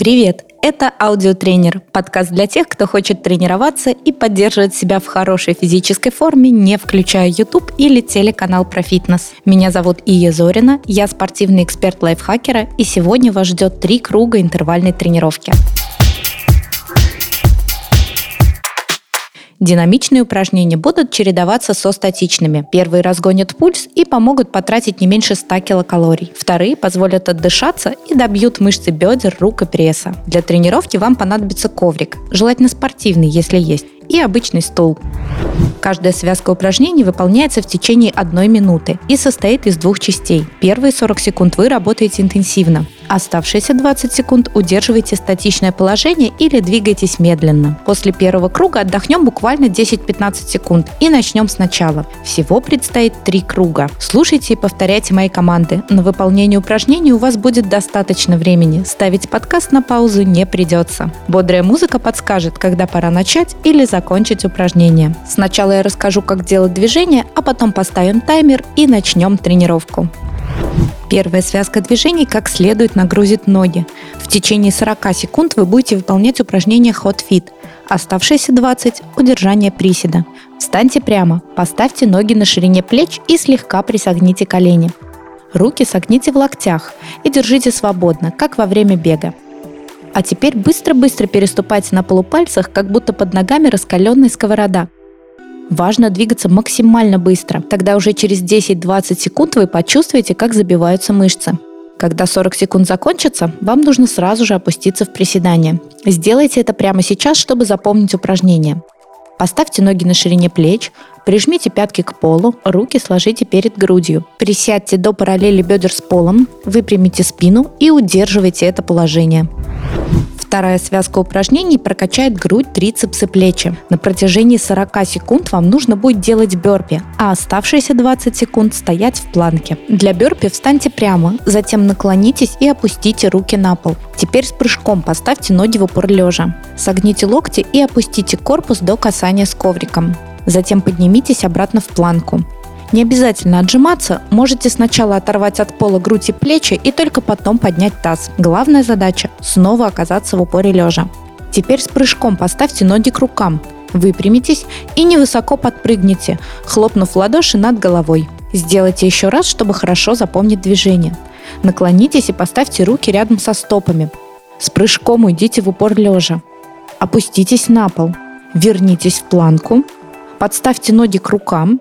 Привет! Это аудиотренер, подкаст для тех, кто хочет тренироваться и поддерживать себя в хорошей физической форме, не включая YouTube или телеканал про фитнес. Меня зовут Ия Зорина, я спортивный эксперт лайфхакера, и сегодня вас ждет три круга интервальной тренировки. Динамичные упражнения будут чередоваться со статичными. Первые разгонят пульс и помогут потратить не меньше 100 килокалорий. Вторые позволят отдышаться и добьют мышцы бедер, рук и пресса. Для тренировки вам понадобится коврик, желательно спортивный, если есть, и обычный стул. Каждая связка упражнений выполняется в течение одной минуты и состоит из двух частей. Первые 40 секунд вы работаете интенсивно, Оставшиеся 20 секунд удерживайте статичное положение или двигайтесь медленно. После первого круга отдохнем буквально 10-15 секунд и начнем сначала. Всего предстоит 3 круга. Слушайте и повторяйте мои команды. На выполнение упражнений у вас будет достаточно времени. Ставить подкаст на паузу не придется. Бодрая музыка подскажет, когда пора начать или закончить упражнение. Сначала я расскажу, как делать движение, а потом поставим таймер и начнем тренировку. Первая связка движений как следует нагрузит ноги. В течение 40 секунд вы будете выполнять упражнение Hot Fit. Оставшиеся 20 – удержание приседа. Встаньте прямо, поставьте ноги на ширине плеч и слегка присогните колени. Руки согните в локтях и держите свободно, как во время бега. А теперь быстро-быстро переступайте на полупальцах, как будто под ногами раскаленная сковорода – Важно двигаться максимально быстро. Тогда уже через 10-20 секунд вы почувствуете, как забиваются мышцы. Когда 40 секунд закончатся, вам нужно сразу же опуститься в приседание. Сделайте это прямо сейчас, чтобы запомнить упражнение. Поставьте ноги на ширине плеч, прижмите пятки к полу, руки сложите перед грудью. Присядьте до параллели бедер с полом, выпрямите спину и удерживайте это положение. Вторая связка упражнений прокачает грудь, трицепсы, плечи. На протяжении 40 секунд вам нужно будет делать бёрпи, а оставшиеся 20 секунд стоять в планке. Для бёрпи встаньте прямо, затем наклонитесь и опустите руки на пол. Теперь с прыжком поставьте ноги в упор лежа. Согните локти и опустите корпус до касания с ковриком. Затем поднимитесь обратно в планку. Не обязательно отжиматься, можете сначала оторвать от пола грудь и плечи и только потом поднять таз. Главная задача – снова оказаться в упоре лежа. Теперь с прыжком поставьте ноги к рукам, выпрямитесь и невысоко подпрыгните, хлопнув ладоши над головой. Сделайте еще раз, чтобы хорошо запомнить движение. Наклонитесь и поставьте руки рядом со стопами. С прыжком уйдите в упор лежа. Опуститесь на пол. Вернитесь в планку. Подставьте ноги к рукам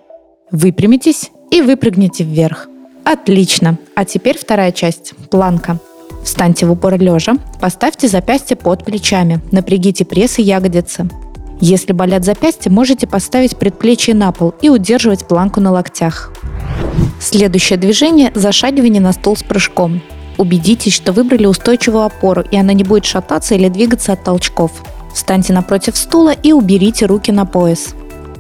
Выпрямитесь и выпрыгните вверх. Отлично. А теперь вторая часть. Планка. Встаньте в упор лежа, поставьте запястье под плечами, напрягите пресс и ягодицы. Если болят запястья, можете поставить предплечье на пол и удерживать планку на локтях. Следующее движение – зашагивание на стол с прыжком. Убедитесь, что выбрали устойчивую опору, и она не будет шататься или двигаться от толчков. Встаньте напротив стула и уберите руки на пояс.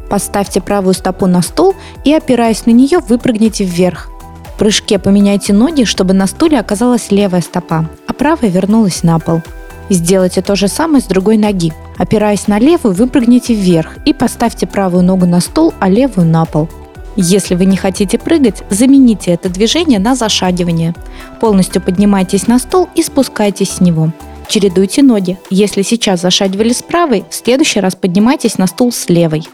Поставьте правую стопу на стол и, опираясь на нее, выпрыгните вверх. В прыжке поменяйте ноги, чтобы на стуле оказалась левая стопа, а правая вернулась на пол. Сделайте то же самое с другой ноги. Опираясь на левую, выпрыгните вверх и поставьте правую ногу на стол, а левую на пол. Если вы не хотите прыгать, замените это движение на зашагивание. Полностью поднимайтесь на стол и спускайтесь с него. Чередуйте ноги. Если сейчас зашагивали с правой, в следующий раз поднимайтесь на стул с левой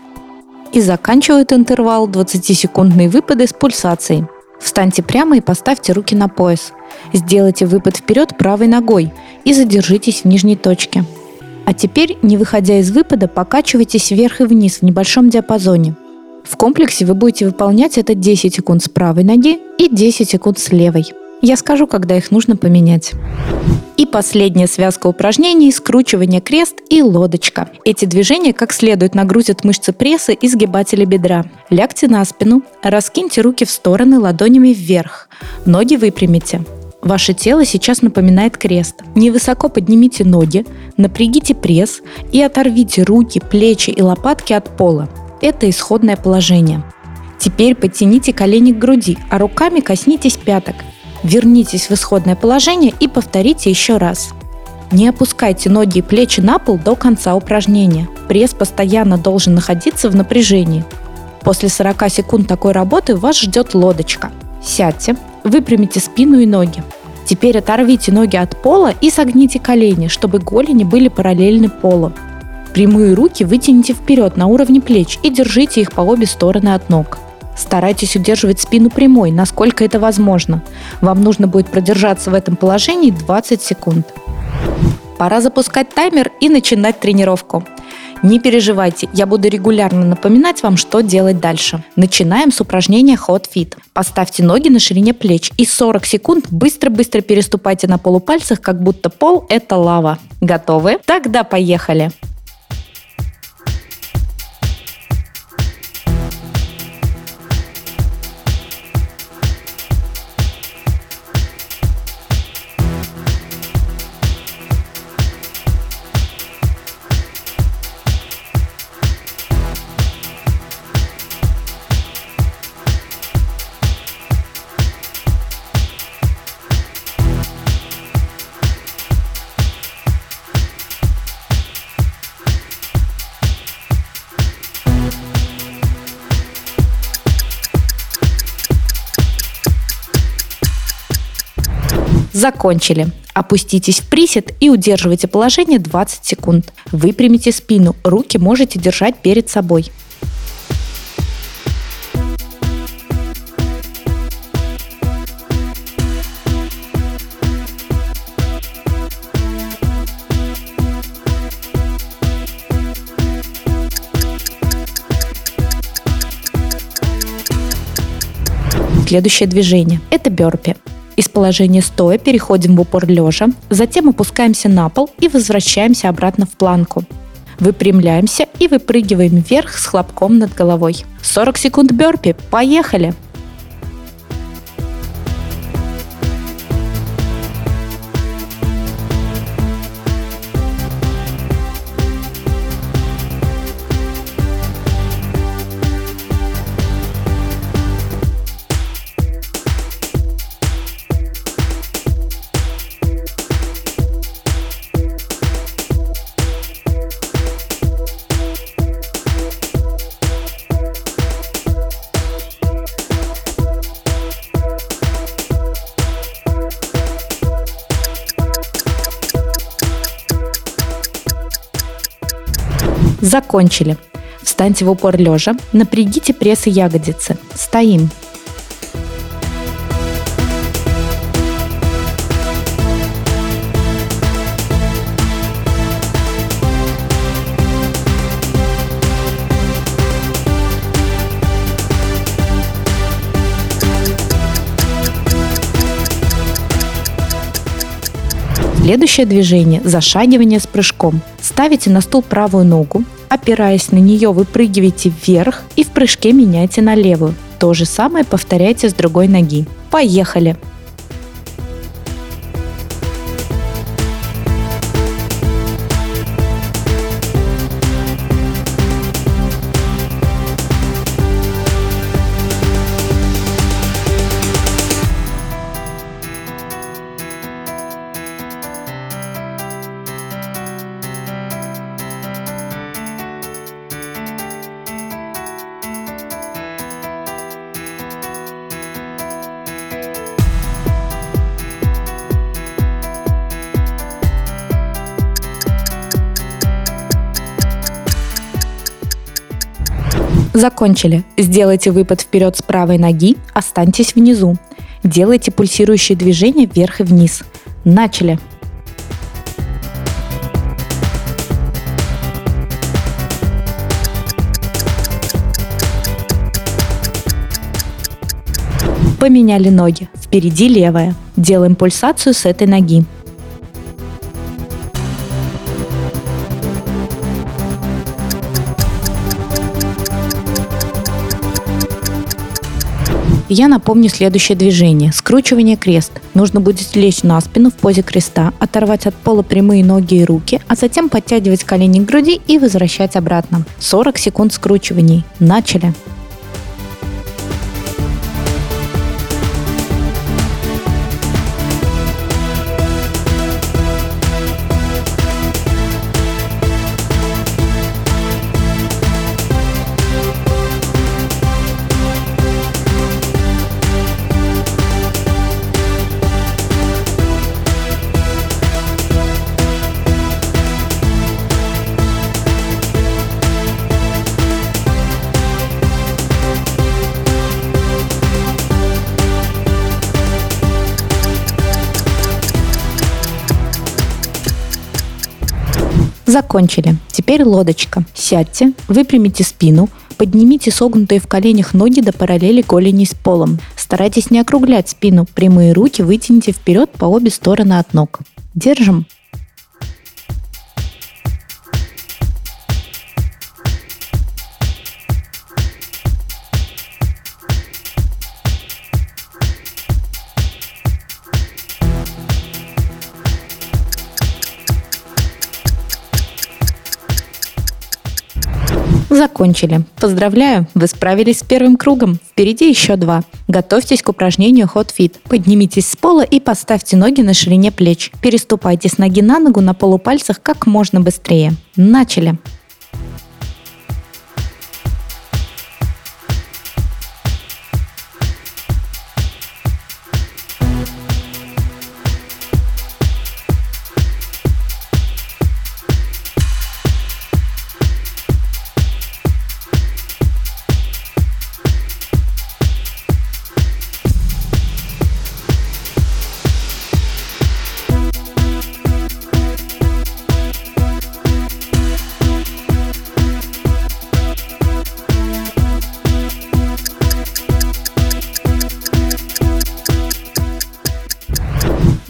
и заканчивают интервал 20-секундные выпады с пульсацией. Встаньте прямо и поставьте руки на пояс. Сделайте выпад вперед правой ногой и задержитесь в нижней точке. А теперь, не выходя из выпада, покачивайтесь вверх и вниз в небольшом диапазоне. В комплексе вы будете выполнять это 10 секунд с правой ноги и 10 секунд с левой. Я скажу, когда их нужно поменять. И последняя связка упражнений – скручивание крест и лодочка. Эти движения как следует нагрузят мышцы пресса и сгибателя бедра. Лягте на спину, раскиньте руки в стороны ладонями вверх, ноги выпрямите. Ваше тело сейчас напоминает крест. Невысоко поднимите ноги, напрягите пресс и оторвите руки, плечи и лопатки от пола. Это исходное положение. Теперь подтяните колени к груди, а руками коснитесь пяток – Вернитесь в исходное положение и повторите еще раз. Не опускайте ноги и плечи на пол до конца упражнения. Пресс постоянно должен находиться в напряжении. После 40 секунд такой работы вас ждет лодочка. Сядьте, выпрямите спину и ноги. Теперь оторвите ноги от пола и согните колени, чтобы голени были параллельны полу. Прямые руки вытяните вперед на уровне плеч и держите их по обе стороны от ног. Старайтесь удерживать спину прямой, насколько это возможно. Вам нужно будет продержаться в этом положении 20 секунд. Пора запускать таймер и начинать тренировку. Не переживайте, я буду регулярно напоминать вам, что делать дальше. Начинаем с упражнения Hot Fit. Поставьте ноги на ширине плеч и 40 секунд быстро-быстро переступайте на полупальцах, как будто пол – это лава. Готовы? Тогда поехали! Закончили. Опуститесь в присед и удерживайте положение 20 секунд. Выпрямите спину, руки можете держать перед собой. Следующее движение – это бёрпи. Из положения стоя переходим в упор лежа, затем опускаемся на пол и возвращаемся обратно в планку. Выпрямляемся и выпрыгиваем вверх с хлопком над головой. 40 секунд бёрпи. Поехали! Закончили. Встаньте в упор лежа, напрягите пресс и ягодицы. Стоим. Следующее движение – зашагивание с прыжком. Ставите на стул правую ногу, опираясь на нее, выпрыгиваете вверх и в прыжке меняйте на левую. То же самое повторяйте с другой ноги. Поехали! Закончили. Сделайте выпад вперед с правой ноги, останьтесь внизу. Делайте пульсирующие движения вверх и вниз. Начали. Поменяли ноги. Впереди левая. Делаем пульсацию с этой ноги. Я напомню следующее движение. Скручивание крест. Нужно будет лечь на спину в позе креста, оторвать от пола прямые ноги и руки, а затем подтягивать колени к груди и возвращать обратно. 40 секунд скручиваний. Начали! Закончили. Теперь лодочка. Сядьте, выпрямите спину, поднимите согнутые в коленях ноги до параллели голени с полом. Старайтесь не округлять спину, прямые руки вытяните вперед по обе стороны от ног. Держим. Закончили. Поздравляю, вы справились с первым кругом. Впереди еще два. Готовьтесь к упражнению Hot Fit. Поднимитесь с пола и поставьте ноги на ширине плеч. Переступайте с ноги на ногу на полупальцах как можно быстрее. Начали.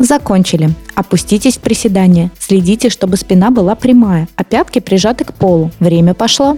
Закончили. Опуститесь в приседание. Следите, чтобы спина была прямая, а пятки прижаты к полу. Время пошло.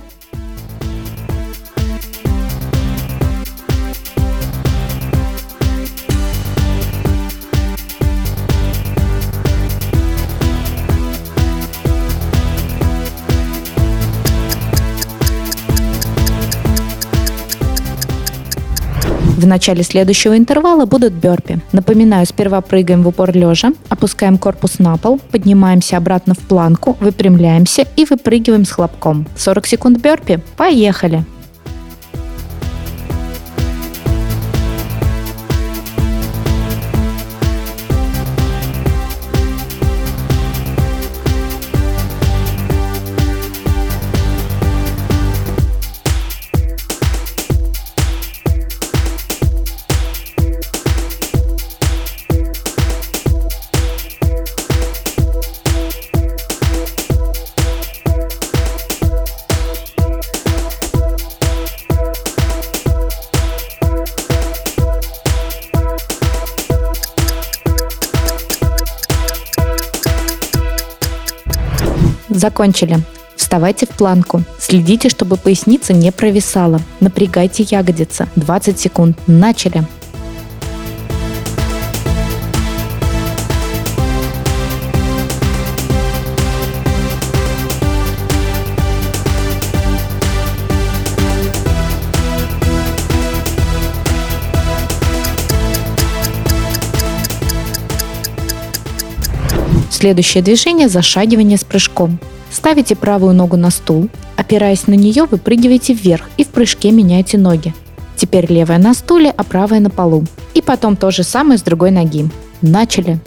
В начале следующего интервала будут бёрпи. Напоминаю, сперва прыгаем в упор лежа, опускаем корпус на пол, поднимаемся обратно в планку, выпрямляемся и выпрыгиваем с хлопком. 40 секунд бёрпи. Поехали! Закончили. Вставайте в планку. Следите, чтобы поясница не провисала. Напрягайте ягодицы. 20 секунд. Начали. Следующее движение – зашагивание с прыжком. Ставите правую ногу на стул, опираясь на нее, выпрыгиваете вверх и в прыжке меняете ноги. Теперь левая на стуле, а правая на полу. И потом то же самое с другой ноги. Начали.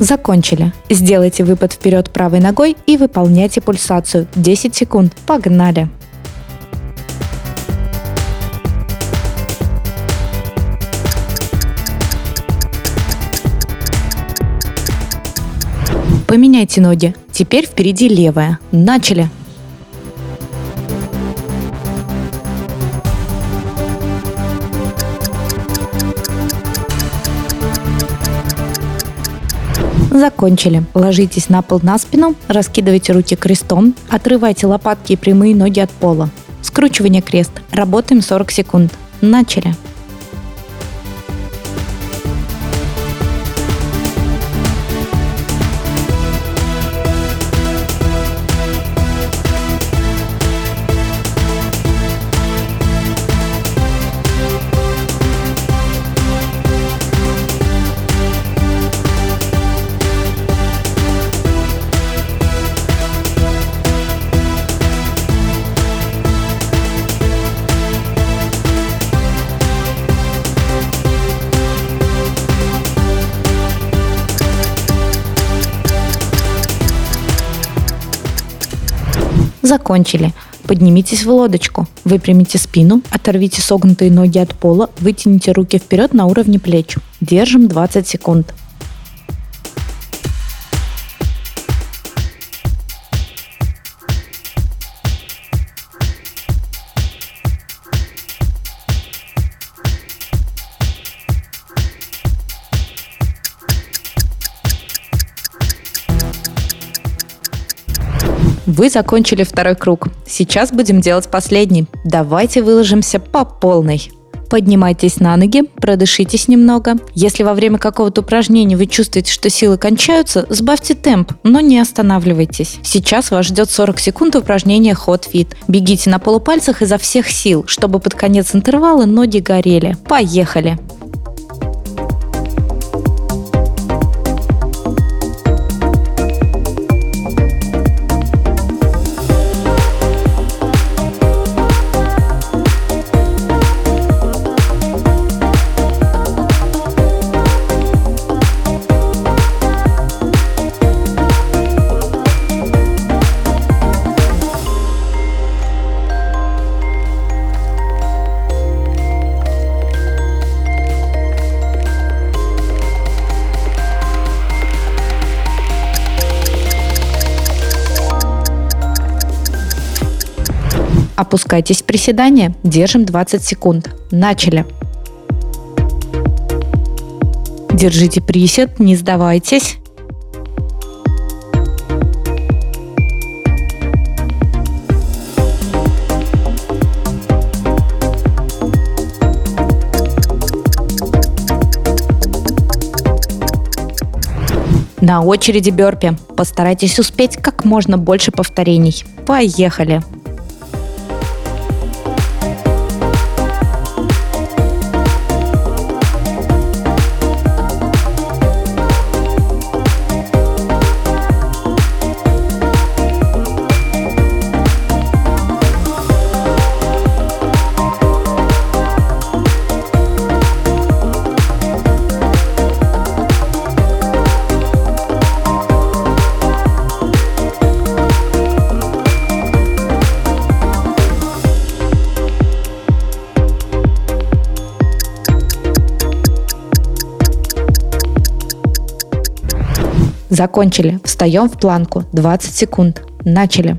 Закончили. Сделайте выпад вперед правой ногой и выполняйте пульсацию. 10 секунд. Погнали! Поменяйте ноги. Теперь впереди левая. Начали! Закончили. Ложитесь на пол на спину, раскидывайте руки крестом, отрывайте лопатки и прямые ноги от пола. Скручивание крест. Работаем 40 секунд. Начали. Закончили. Поднимитесь в лодочку. Выпрямите спину, оторвите согнутые ноги от пола, вытяните руки вперед на уровне плеч. Держим 20 секунд. Закончили второй круг. Сейчас будем делать последний. Давайте выложимся по полной. Поднимайтесь на ноги, продышитесь немного. Если во время какого-то упражнения вы чувствуете, что силы кончаются, сбавьте темп, но не останавливайтесь. Сейчас вас ждет 40 секунд упражнения Hot Fit. Бегите на полупальцах изо всех сил, чтобы под конец интервала ноги горели. Поехали! Опускайтесь в приседание. Держим 20 секунд. Начали. Держите присед, не сдавайтесь. На очереди бёрпи. Постарайтесь успеть как можно больше повторений. Поехали! Закончили. Встаем в планку. 20 секунд. Начали.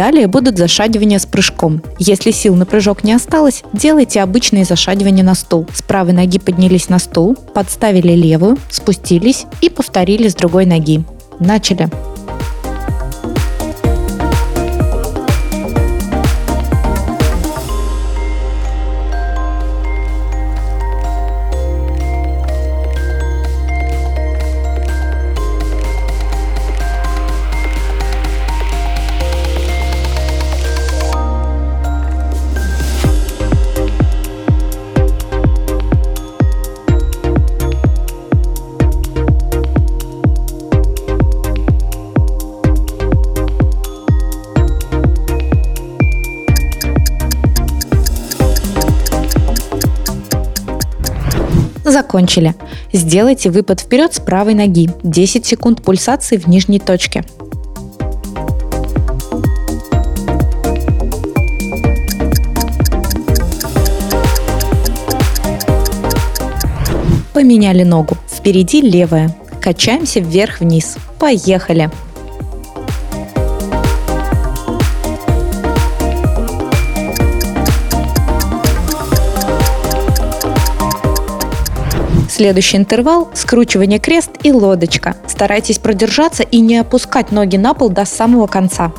Далее будут зашагивания с прыжком. Если сил на прыжок не осталось, делайте обычные зашагивания на стул. С правой ноги поднялись на стул, подставили левую, спустились и повторили с другой ноги. Начали. Закончили. Сделайте выпад вперед с правой ноги. 10 секунд пульсации в нижней точке. Поменяли ногу. Впереди левая. Качаемся вверх-вниз. Поехали! Следующий интервал – скручивание крест и лодочка. Старайтесь продержаться и не опускать ноги на пол до самого конца.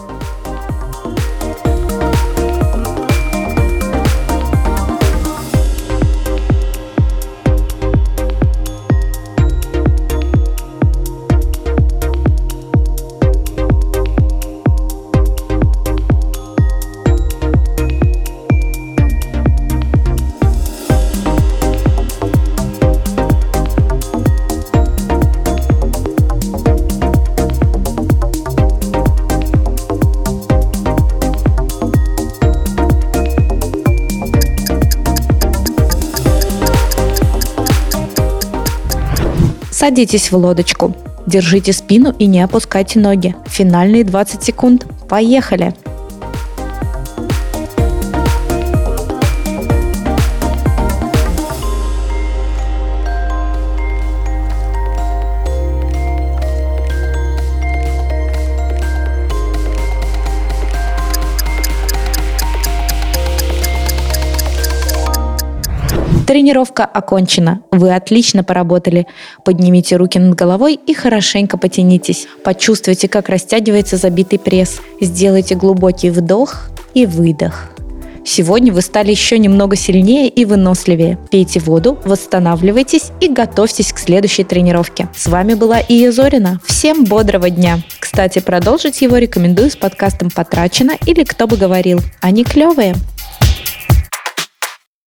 Садитесь в лодочку. Держите спину и не опускайте ноги. Финальные 20 секунд. Поехали! Тренировка окончена. Вы отлично поработали. Поднимите руки над головой и хорошенько потянитесь. Почувствуйте, как растягивается забитый пресс. Сделайте глубокий вдох и выдох. Сегодня вы стали еще немного сильнее и выносливее. Пейте воду, восстанавливайтесь и готовьтесь к следующей тренировке. С вами была Ия Зорина. Всем бодрого дня! Кстати, продолжить его рекомендую с подкастом «Потрачено» или «Кто бы говорил». Они клевые.